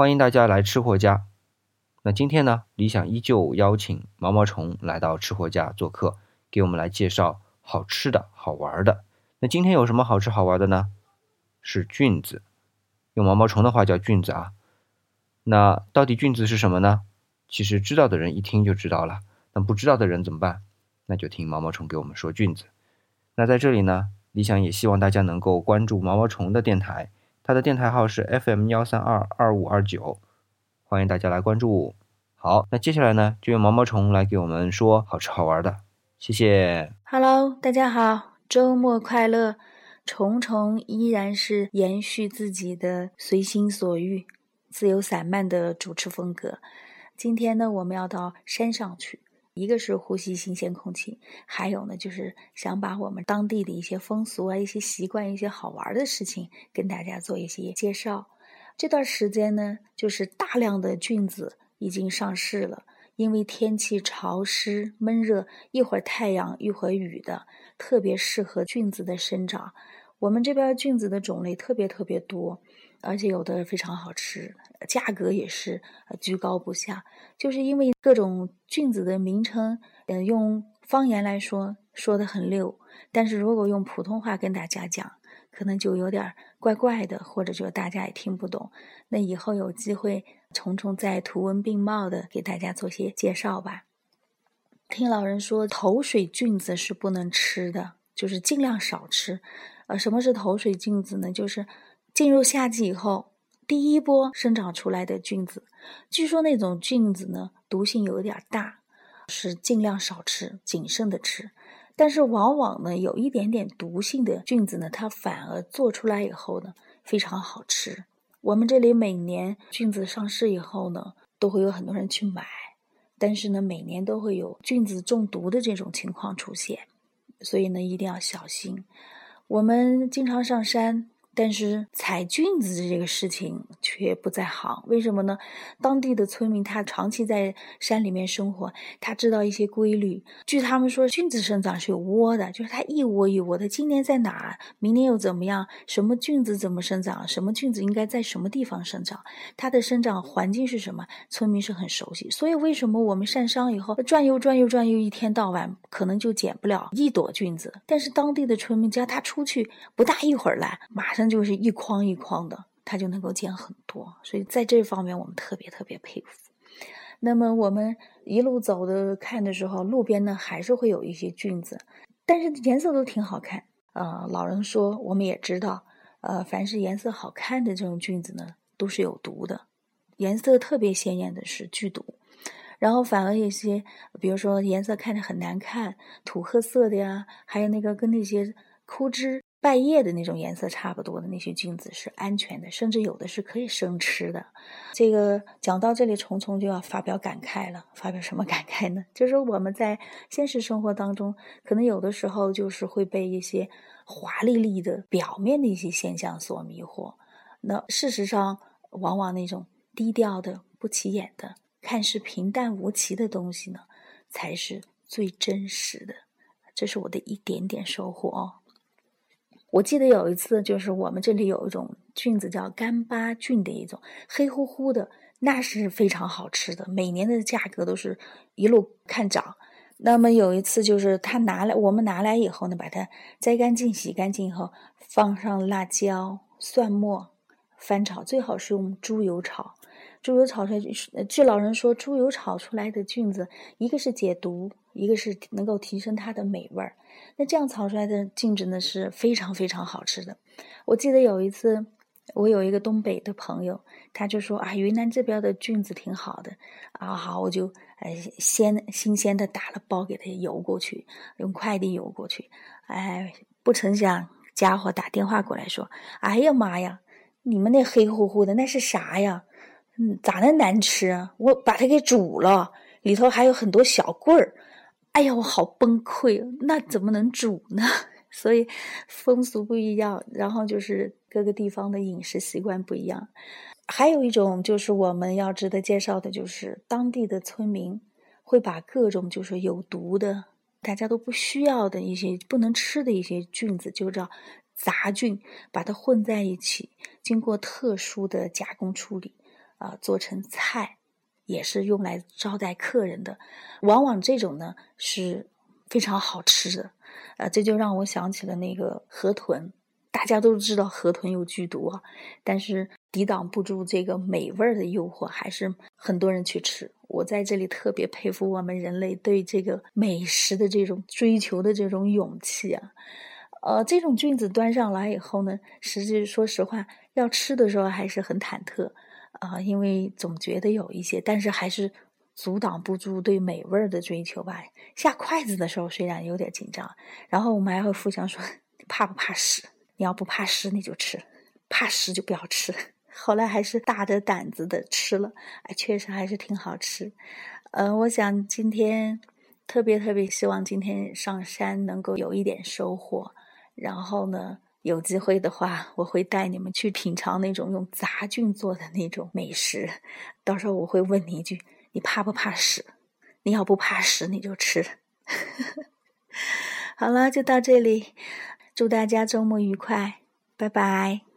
欢迎大家来吃货家。那今天呢，理想依旧邀请毛毛虫来到吃货家做客，给我们来介绍好吃的好玩的。那今天有什么好吃好玩的呢？是菌子，用毛毛虫的话叫菌子啊。那到底菌子是什么呢？其实知道的人一听就知道了，那不知道的人怎么办？那就听毛毛虫给我们说菌子。那在这里呢，理想也希望大家能够关注毛毛虫的电台，它的电台号是 FM 幺三二二五二九，欢迎大家来关注。好，那接下来呢，就用毛毛虫来给我们说好吃好玩的，谢谢。Hello，大家好，周末快乐！虫虫依然是延续自己的随心所欲、自由散漫的主持风格。今天呢，我们要到山上去，一个是呼吸新鲜空气，还有呢，就是想把我们当地的一些风俗啊、一些习惯、一些好玩的事情跟大家做一些介绍。这段时间呢，就是大量的菌子已经上市了，因为天气潮湿闷热，一会儿太阳一会儿雨的，特别适合菌子的生长。我们这边菌子的种类特别特别多。而且有的非常好吃，价格也是居高不下，就是因为各种菌子的名称，嗯，用方言来说说的很溜，但是如果用普通话跟大家讲，可能就有点怪怪的，或者就大家也听不懂。那以后有机会，虫虫再图文并茂的给大家做些介绍吧。听老人说，头水菌子是不能吃的，就是尽量少吃。呃，什么是头水菌子呢？就是。进入夏季以后，第一波生长出来的菌子，据说那种菌子呢，毒性有点大，是尽量少吃，谨慎的吃。但是往往呢，有一点点毒性的菌子呢，它反而做出来以后呢，非常好吃。我们这里每年菌子上市以后呢，都会有很多人去买，但是呢，每年都会有菌子中毒的这种情况出现，所以呢，一定要小心。我们经常上山。但是采菌子这个事情却不在行，为什么呢？当地的村民他长期在山里面生活，他知道一些规律。据他们说，菌子生长是有窝的，就是它一窝一窝的。今年在哪儿，明年又怎么样？什么菌子怎么生长？什么菌子应该在什么地方生长？它的生长环境是什么？村民是很熟悉。所以为什么我们上山以后转悠转悠转悠，一天到晚可能就捡不了一朵菌子？但是当地的村民家他出去不大一会儿来，马上。就是一筐一筐的，它就能够捡很多，所以在这方面我们特别特别佩服。那么我们一路走的看的时候，路边呢还是会有一些菌子，但是颜色都挺好看。呃，老人说我们也知道，呃，凡是颜色好看的这种菌子呢，都是有毒的。颜色特别鲜艳的是剧毒，然后反而一些，比如说颜色看着很难看、土褐色的呀，还有那个跟那些枯枝。败叶的那种颜色差不多的那些菌子是安全的，甚至有的是可以生吃的。这个讲到这里，虫虫就要发表感慨了。发表什么感慨呢？就是我们在现实生活当中，可能有的时候就是会被一些华丽丽的表面的一些现象所迷惑。那事实上，往往那种低调的、不起眼的、看似平淡无奇的东西呢，才是最真实的。这是我的一点点收获哦。我记得有一次，就是我们这里有一种菌子叫干巴菌的一种黑乎乎的，那是非常好吃的，每年的价格都是一路看涨。那么有一次，就是他拿来，我们拿来以后呢，把它摘干净、洗干净以后，放上辣椒、蒜末，翻炒，最好是用猪油炒。猪油炒出来，据老人说，猪油炒出来的菌子，一个是解毒，一个是能够提升它的美味儿。那这样炒出来的菌子呢，是非常非常好吃的。我记得有一次，我有一个东北的朋友，他就说啊，云南这边的菌子挺好的啊，好，我就呃鲜新鲜的打了包给他邮过去，用快递邮过去。哎，不成想家伙打电话过来说，哎呀妈呀，你们那黑乎乎的那是啥呀？嗯，咋那难吃？我把它给煮了，里头还有很多小棍儿。哎呀，我好崩溃！那怎么能煮呢？所以风俗不一样，然后就是各个地方的饮食习惯不一样。还有一种就是我们要值得介绍的，就是当地的村民会把各种就是有毒的、大家都不需要的一些不能吃的一些菌子，就叫杂菌，把它混在一起，经过特殊的加工处理。啊做成菜，也是用来招待客人的。往往这种呢是非常好吃的，啊，这就让我想起了那个河豚。大家都知道河豚有剧毒啊，但是抵挡不住这个美味儿的诱惑，还是很多人去吃。我在这里特别佩服我们人类对这个美食的这种追求的这种勇气啊！呃，这种菌子端上来以后呢，实际说实话，要吃的时候还是很忐忑啊，因为总觉得有一些，但是还是阻挡不住对美味的追求吧。下筷子的时候虽然有点紧张，然后我们还会互相说：“怕不怕屎？”你要不怕湿，你就吃；怕湿就不要吃。后来还是大着胆子的吃了，哎，确实还是挺好吃。呃，我想今天特别特别希望今天上山能够有一点收获。然后呢，有机会的话，我会带你们去品尝那种用杂菌做的那种美食。到时候我会问你一句：你怕不怕屎？你要不怕屎，你就吃。好了，就到这里。祝大家周末愉快，拜拜。